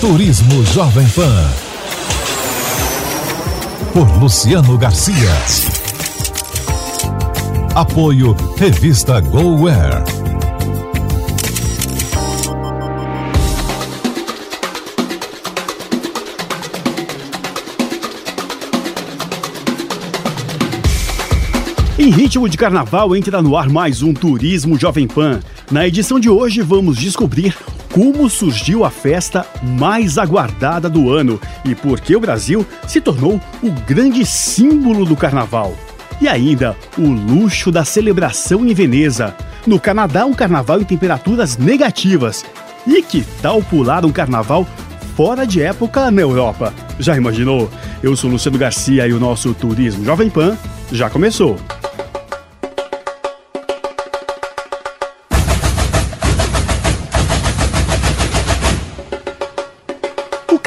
Turismo Jovem Pan. Por Luciano Garcia. Apoio Revista GoWare. Em ritmo de carnaval, entra no ar mais um Turismo Jovem Pan. Na edição de hoje, vamos descobrir como surgiu a festa mais aguardada do ano e por que o Brasil se tornou o grande símbolo do carnaval. E ainda, o luxo da celebração em Veneza. No Canadá, um carnaval em temperaturas negativas. E que tal pular um carnaval fora de época na Europa? Já imaginou? Eu sou Luciano Garcia e o nosso Turismo Jovem Pan já começou.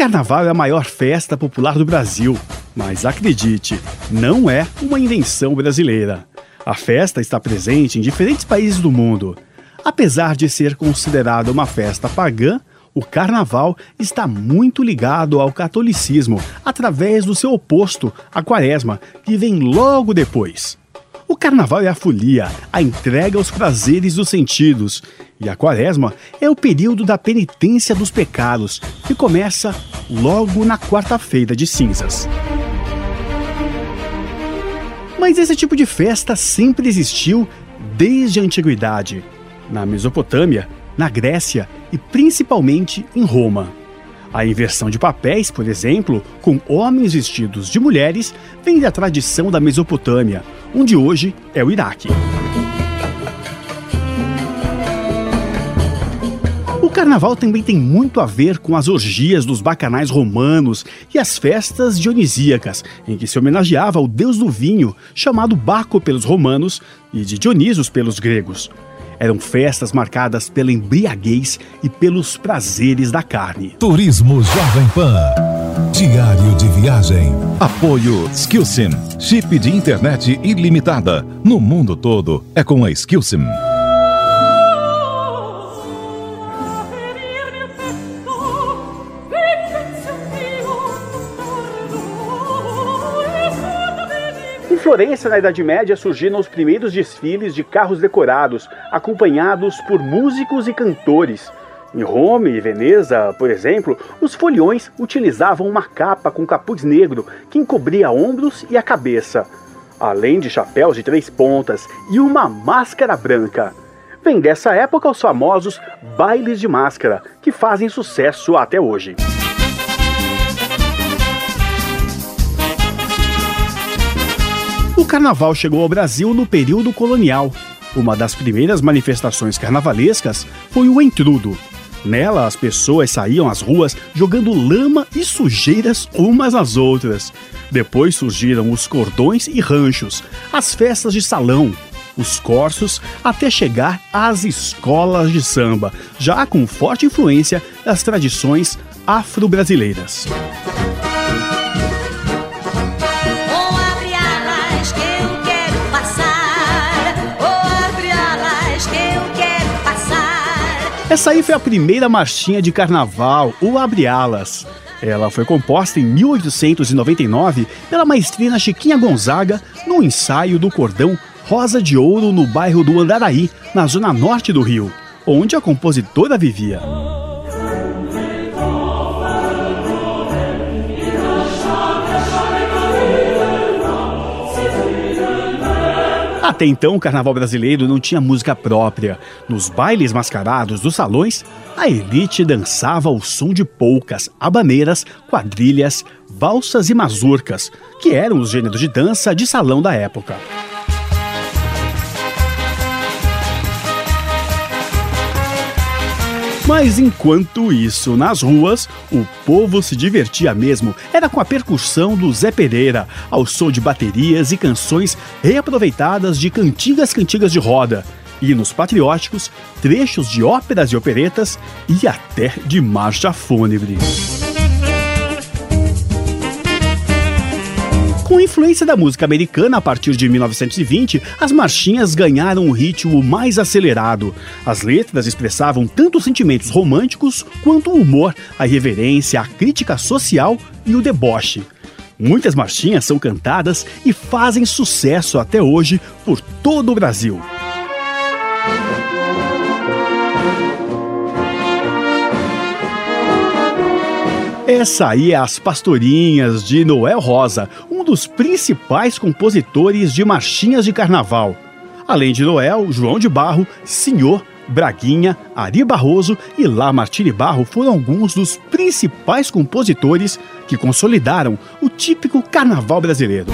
Carnaval é a maior festa popular do Brasil, mas acredite, não é uma invenção brasileira. A festa está presente em diferentes países do mundo. Apesar de ser considerada uma festa pagã, o carnaval está muito ligado ao catolicismo através do seu oposto, a quaresma, que vem logo depois. O carnaval é a folia, a entrega aos prazeres dos sentidos. E a quaresma é o período da penitência dos pecados, que começa logo na quarta-feira de cinzas. Mas esse tipo de festa sempre existiu desde a antiguidade, na Mesopotâmia, na Grécia e principalmente em Roma. A inversão de papéis, por exemplo, com homens vestidos de mulheres, vem da tradição da Mesopotâmia, onde hoje é o Iraque. O carnaval também tem muito a ver com as orgias dos bacanais romanos e as festas dionisíacas, em que se homenageava o deus do vinho, chamado Baco pelos romanos e de Dionisos pelos gregos. Eram festas marcadas pela embriaguez e pelos prazeres da carne. Turismo Jovem Pan. Diário de viagem. Apoio Skillsim. Chip de internet ilimitada. No mundo todo é com a Skillsim. Florença, na Idade Média, surgiram os primeiros desfiles de carros decorados, acompanhados por músicos e cantores. Em Roma e Veneza, por exemplo, os foliões utilizavam uma capa com capuz negro que encobria ombros e a cabeça, além de chapéus de três pontas e uma máscara branca. Vem dessa época os famosos bailes de máscara, que fazem sucesso até hoje. Carnaval chegou ao Brasil no período colonial. Uma das primeiras manifestações carnavalescas foi o entrudo. Nela, as pessoas saíam às ruas jogando lama e sujeiras umas às outras. Depois surgiram os cordões e ranchos, as festas de salão, os corsos, até chegar às escolas de samba, já com forte influência das tradições afro-brasileiras. Essa aí foi a primeira marchinha de carnaval, o Abre Alas. Ela foi composta em 1899 pela maestrina Chiquinha Gonzaga no ensaio do cordão Rosa de Ouro no bairro do Andaraí, na zona norte do Rio, onde a compositora vivia. Até então, o carnaval brasileiro não tinha música própria. Nos bailes mascarados dos salões, a elite dançava ao som de polcas, abaneiras, quadrilhas, valsas e mazurcas, que eram os gêneros de dança de salão da época. Mas enquanto isso, nas ruas, o povo se divertia mesmo. Era com a percussão do Zé Pereira, ao som de baterias e canções reaproveitadas de cantigas cantigas de roda, hinos patrióticos, trechos de óperas e operetas e até de marcha fúnebre. Com influência da música americana a partir de 1920, as marchinhas ganharam um ritmo mais acelerado. As letras expressavam tanto sentimentos românticos quanto o humor, a irreverência, a crítica social e o deboche. Muitas marchinhas são cantadas e fazem sucesso até hoje por todo o Brasil. Essa aí é As Pastorinhas de Noel Rosa, dos principais compositores de marchinhas de carnaval. Além de Noel, João de Barro, Senhor, Braguinha, Ari Barroso e Lamartine Barro foram alguns dos principais compositores que consolidaram o típico carnaval brasileiro.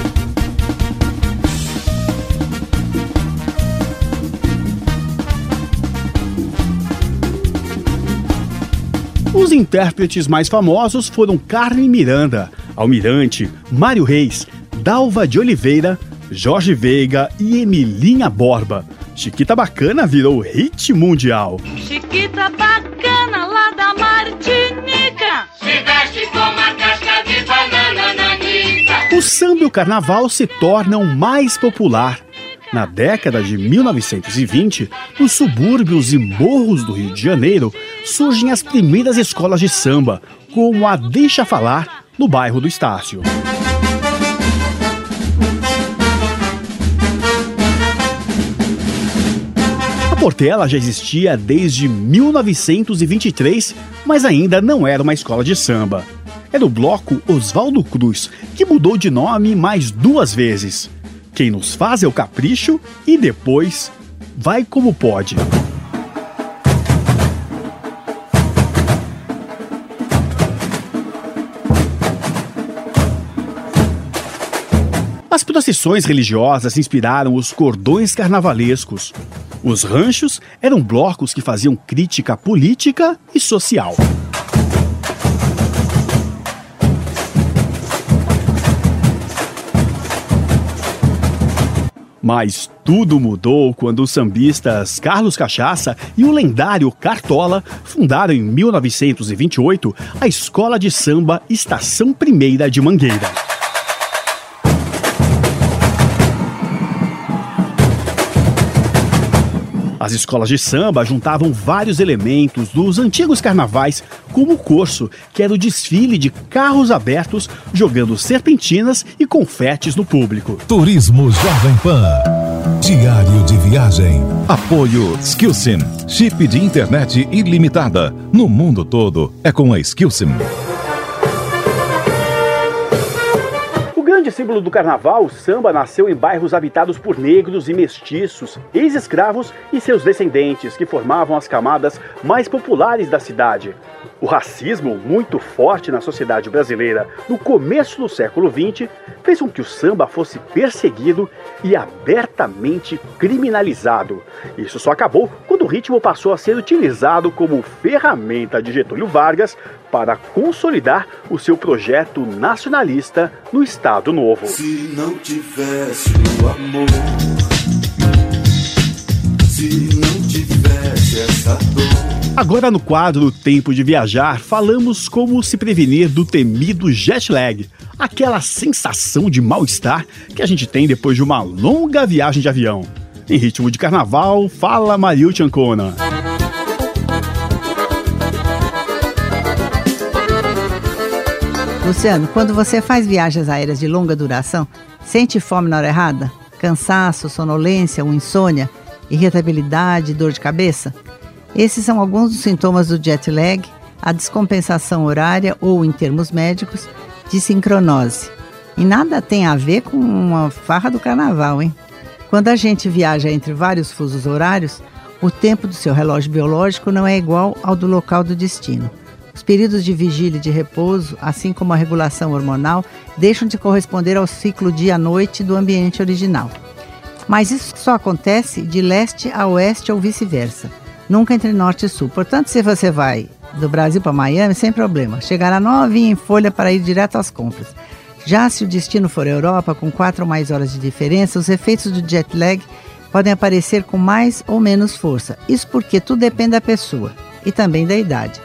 Os intérpretes mais famosos foram Carmen Miranda, Almirante, Mário Reis, Dalva de Oliveira, Jorge Veiga e Emilinha Borba. Chiquita Bacana virou hit mundial. Chiquita Bacana lá da Martinica Se veste com uma casca de banana nanica O samba e o carnaval se tornam mais popular. Na década de 1920, nos subúrbios e morros do Rio de Janeiro, surgem as primeiras escolas de samba, como a Deixa Falar, no bairro do Estácio. A Portela já existia desde 1923, mas ainda não era uma escola de samba. Era o bloco Oswaldo Cruz, que mudou de nome mais duas vezes. Quem nos faz é o capricho e depois vai como pode. As procissões religiosas inspiraram os cordões carnavalescos. Os ranchos eram blocos que faziam crítica política e social. Mas tudo mudou quando os sambistas Carlos Cachaça e o lendário Cartola fundaram em 1928 a Escola de Samba Estação Primeira de Mangueira. As escolas de samba juntavam vários elementos dos antigos carnavais, como o corso, que era o desfile de carros abertos jogando serpentinas e confetes no público. Turismo Jovem Pan. Diário de viagem. Apoio Skillsim. Chip de internet ilimitada. No mundo todo é com a Skillsim. Grande símbolo do carnaval, o samba nasceu em bairros habitados por negros e mestiços, ex-escravos e seus descendentes, que formavam as camadas mais populares da cidade. O racismo, muito forte na sociedade brasileira no começo do século XX, fez com que o samba fosse perseguido e abertamente criminalizado. Isso só acabou quando o ritmo passou a ser utilizado como ferramenta de Getúlio Vargas para consolidar o seu projeto nacionalista no Estado Novo. Se não tivesse o amor, se não tivesse essa dor. Agora no quadro Tempo de Viajar, falamos como se prevenir do temido jet lag, aquela sensação de mal-estar que a gente tem depois de uma longa viagem de avião. Em ritmo de carnaval, fala Mario Chancona. Luciano, quando você faz viagens aéreas de longa duração, sente fome na hora errada? Cansaço, sonolência ou insônia? Irritabilidade, dor de cabeça? Esses são alguns dos sintomas do jet lag, a descompensação horária ou, em termos médicos, de sincronose. E nada tem a ver com uma farra do carnaval, hein? Quando a gente viaja entre vários fusos horários, o tempo do seu relógio biológico não é igual ao do local do destino. Os períodos de vigília e de repouso, assim como a regulação hormonal, deixam de corresponder ao ciclo dia-noite do ambiente original. Mas isso só acontece de leste a oeste ou vice-versa. nunca entre norte e sul. Portanto, se você vai do Brasil para Miami, sem problema. Chegará novinha em folha para ir direto às compras. Já se o destino for Europa, com quatro ou mais horas de diferença, os efeitos do jet lag podem aparecer com mais ou menos força. Isso porque tudo depende da pessoa e também da idade.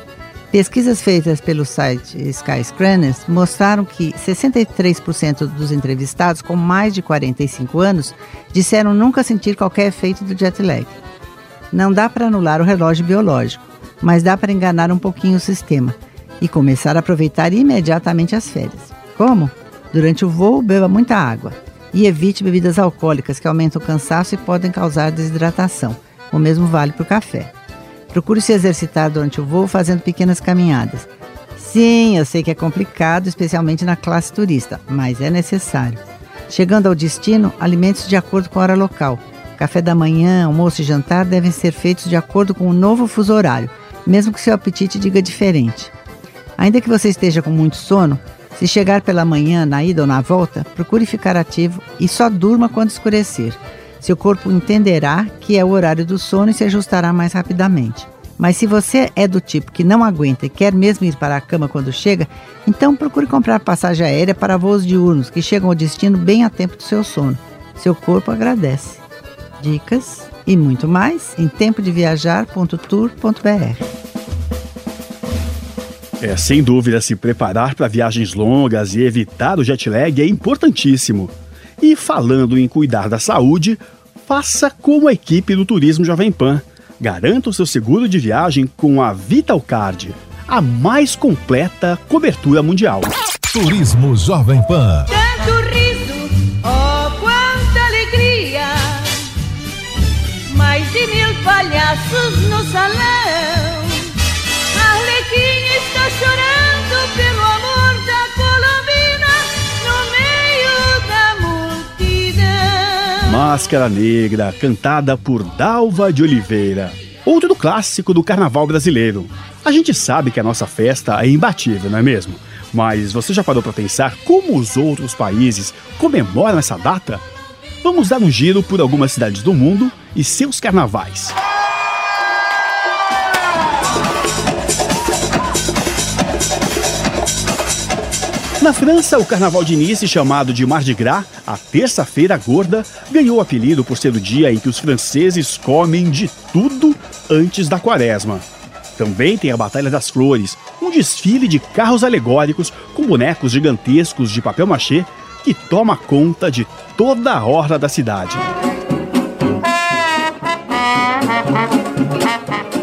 Pesquisas feitas pelo site Skyscranners mostraram que 63% dos entrevistados com mais de 45 anos disseram nunca sentir qualquer efeito do jet lag. Não dá para anular o relógio biológico, mas dá para enganar um pouquinho o sistema e começar a aproveitar imediatamente as férias. Como? Durante o voo, beba muita água e evite bebidas alcoólicas que aumentam o cansaço e podem causar desidratação. O mesmo vale para o café. Procure se exercitar durante o voo fazendo pequenas caminhadas. Sim, eu sei que é complicado, especialmente na classe turista, mas é necessário. Chegando ao destino, alimente-se de acordo com a hora local. Café da manhã, almoço e jantar devem ser feitos de acordo com o novo fuso horário, mesmo que seu apetite diga diferente. Ainda que você esteja com muito sono, se chegar pela manhã, na ida ou na volta, procure ficar ativo e só durma quando escurecer. Seu corpo entenderá que é o horário do sono e se ajustará mais rapidamente. Mas se você é do tipo que não aguenta e quer mesmo ir para a cama quando chega, então procure comprar passagem aérea para voos diurnos que chegam ao destino bem a tempo do seu sono. Seu corpo agradece. Dicas e muito mais em tempodeviajar.tour.br. É, sem dúvida, se preparar para viagens longas e evitar o jet lag é importantíssimo. E falando em cuidar da saúde, faça como a equipe do Turismo Jovem Pan. Garanta o seu seguro de viagem com a Vitalcard, a mais completa cobertura mundial. Turismo Jovem Pan. Máscara Negra, cantada por Dalva de Oliveira. Outro clássico do carnaval brasileiro. A gente sabe que a nossa festa é imbatível, não é mesmo? Mas você já parou para pensar como os outros países comemoram essa data? Vamos dar um giro por algumas cidades do mundo e seus carnavais. Na França, o carnaval de Nice, chamado de Mardi Gras, a terça-feira gorda, ganhou o apelido por ser o dia em que os franceses comem de tudo antes da quaresma. Também tem a Batalha das Flores, um desfile de carros alegóricos com bonecos gigantescos de papel machê que toma conta de toda a orla da cidade.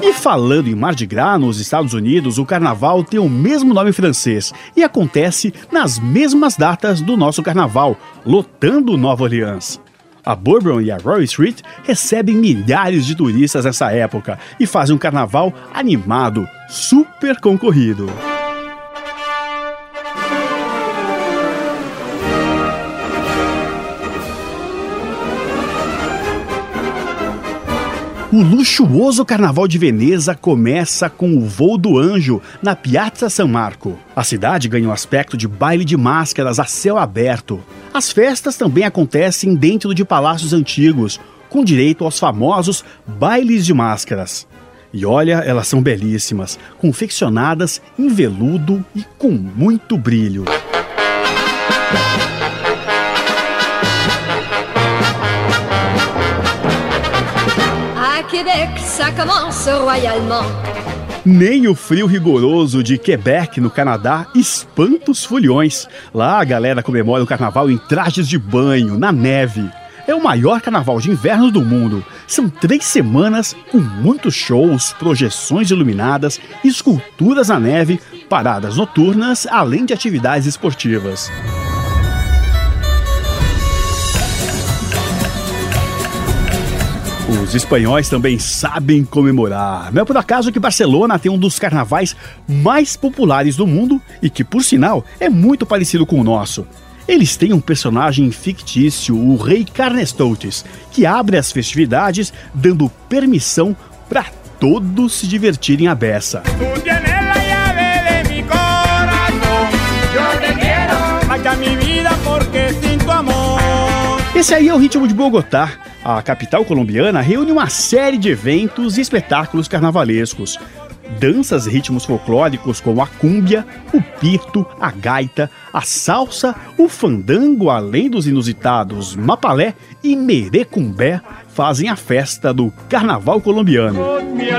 E falando em Mardi Gras, nos Estados Unidos, o carnaval tem o mesmo nome francês e acontece nas mesmas datas do nosso carnaval, lotando Nova Orleans. A Bourbon e a Royal Street recebem milhares de turistas nessa época e fazem um carnaval animado, super concorrido. O luxuoso Carnaval de Veneza começa com o Voo do Anjo na Piazza San Marco. A cidade ganha um aspecto de baile de máscaras a céu aberto. As festas também acontecem dentro de palácios antigos, com direito aos famosos bailes de máscaras. E olha, elas são belíssimas, confeccionadas em veludo e com muito brilho. Québec, ça commence royalement. Nem o frio rigoroso de Quebec, no Canadá, espanta os foliões. Lá a galera comemora o carnaval em trajes de banho, na neve. É o maior carnaval de inverno do mundo. São três semanas com muitos shows, projeções iluminadas, esculturas na neve, paradas noturnas, além de atividades esportivas. Os espanhóis também sabem comemorar. Não é por acaso que Barcelona tem um dos carnavais mais populares do mundo e que, por sinal, é muito parecido com o nosso. Eles têm um personagem fictício, o Rei Carnestoltes, que abre as festividades dando permissão para todos se divertirem à beça. Esse aí é o ritmo de Bogotá. A capital colombiana reúne uma série de eventos e espetáculos carnavalescos. Danças e ritmos folclóricos como a cúmbia, o pito, a gaita, a salsa, o fandango, além dos inusitados mapalé e merecumbé, fazem a festa do Carnaval colombiano. Mi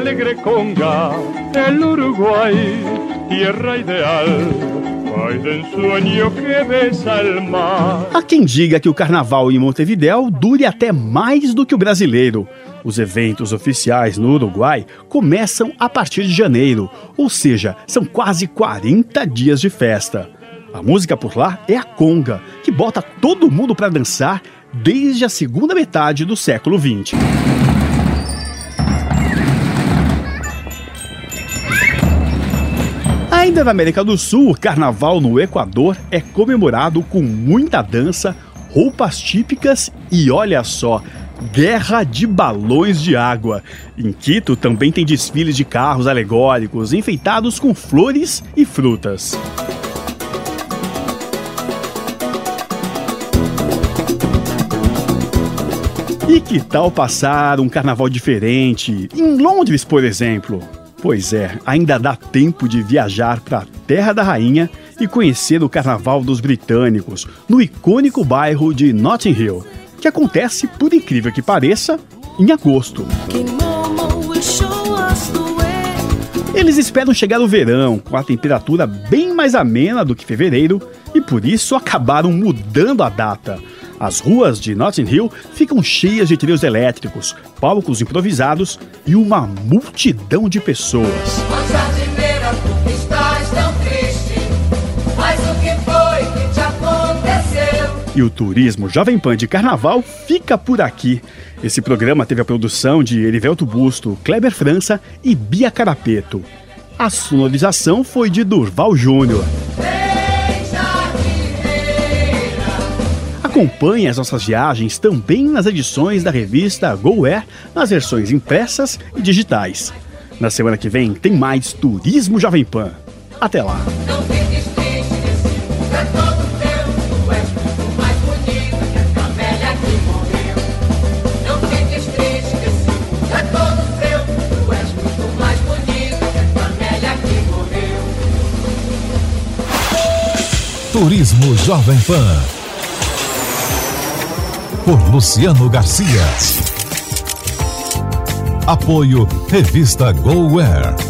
Há quem diga que o carnaval em Montevidéu dure até mais do que o brasileiro. Os eventos oficiais no Uruguai começam a partir de janeiro, ou seja, são quase 40 dias de festa. A música por lá é a conga, que bota todo mundo para dançar desde a segunda metade do século XX. Ainda na América do Sul, o carnaval no Equador é comemorado com muita dança, roupas típicas e olha só, guerra de balões de água. Em Quito também tem desfiles de carros alegóricos enfeitados com flores e frutas. E que tal passar um carnaval diferente? Em Londres, por exemplo. Pois é, ainda dá tempo de viajar para a Terra da Rainha e conhecer o Carnaval dos Britânicos, no icônico bairro de Notting Hill, que acontece, por incrível que pareça, em agosto. Eles esperam chegar o verão, com a temperatura bem mais amena do que fevereiro, e por isso acabaram mudando a data. As ruas de Notting Hill ficam cheias de trios elétricos, palcos improvisados e uma multidão de pessoas. E o turismo Jovem Pan de Carnaval fica por aqui. Esse programa teve a produção de Erivelto Busto, Kleber França e Bia Carapeto. A sonorização foi de Durval Júnior. Acompanhe as nossas viagens também nas edições da revista Go Air, nas versões impressas e digitais. Na semana que vem tem mais Turismo Jovem Pan. Até lá! Não fiques triste, Esse é é morreu. Turismo Jovem Pan. Por Luciano Garcia. Apoio Revista Go Air.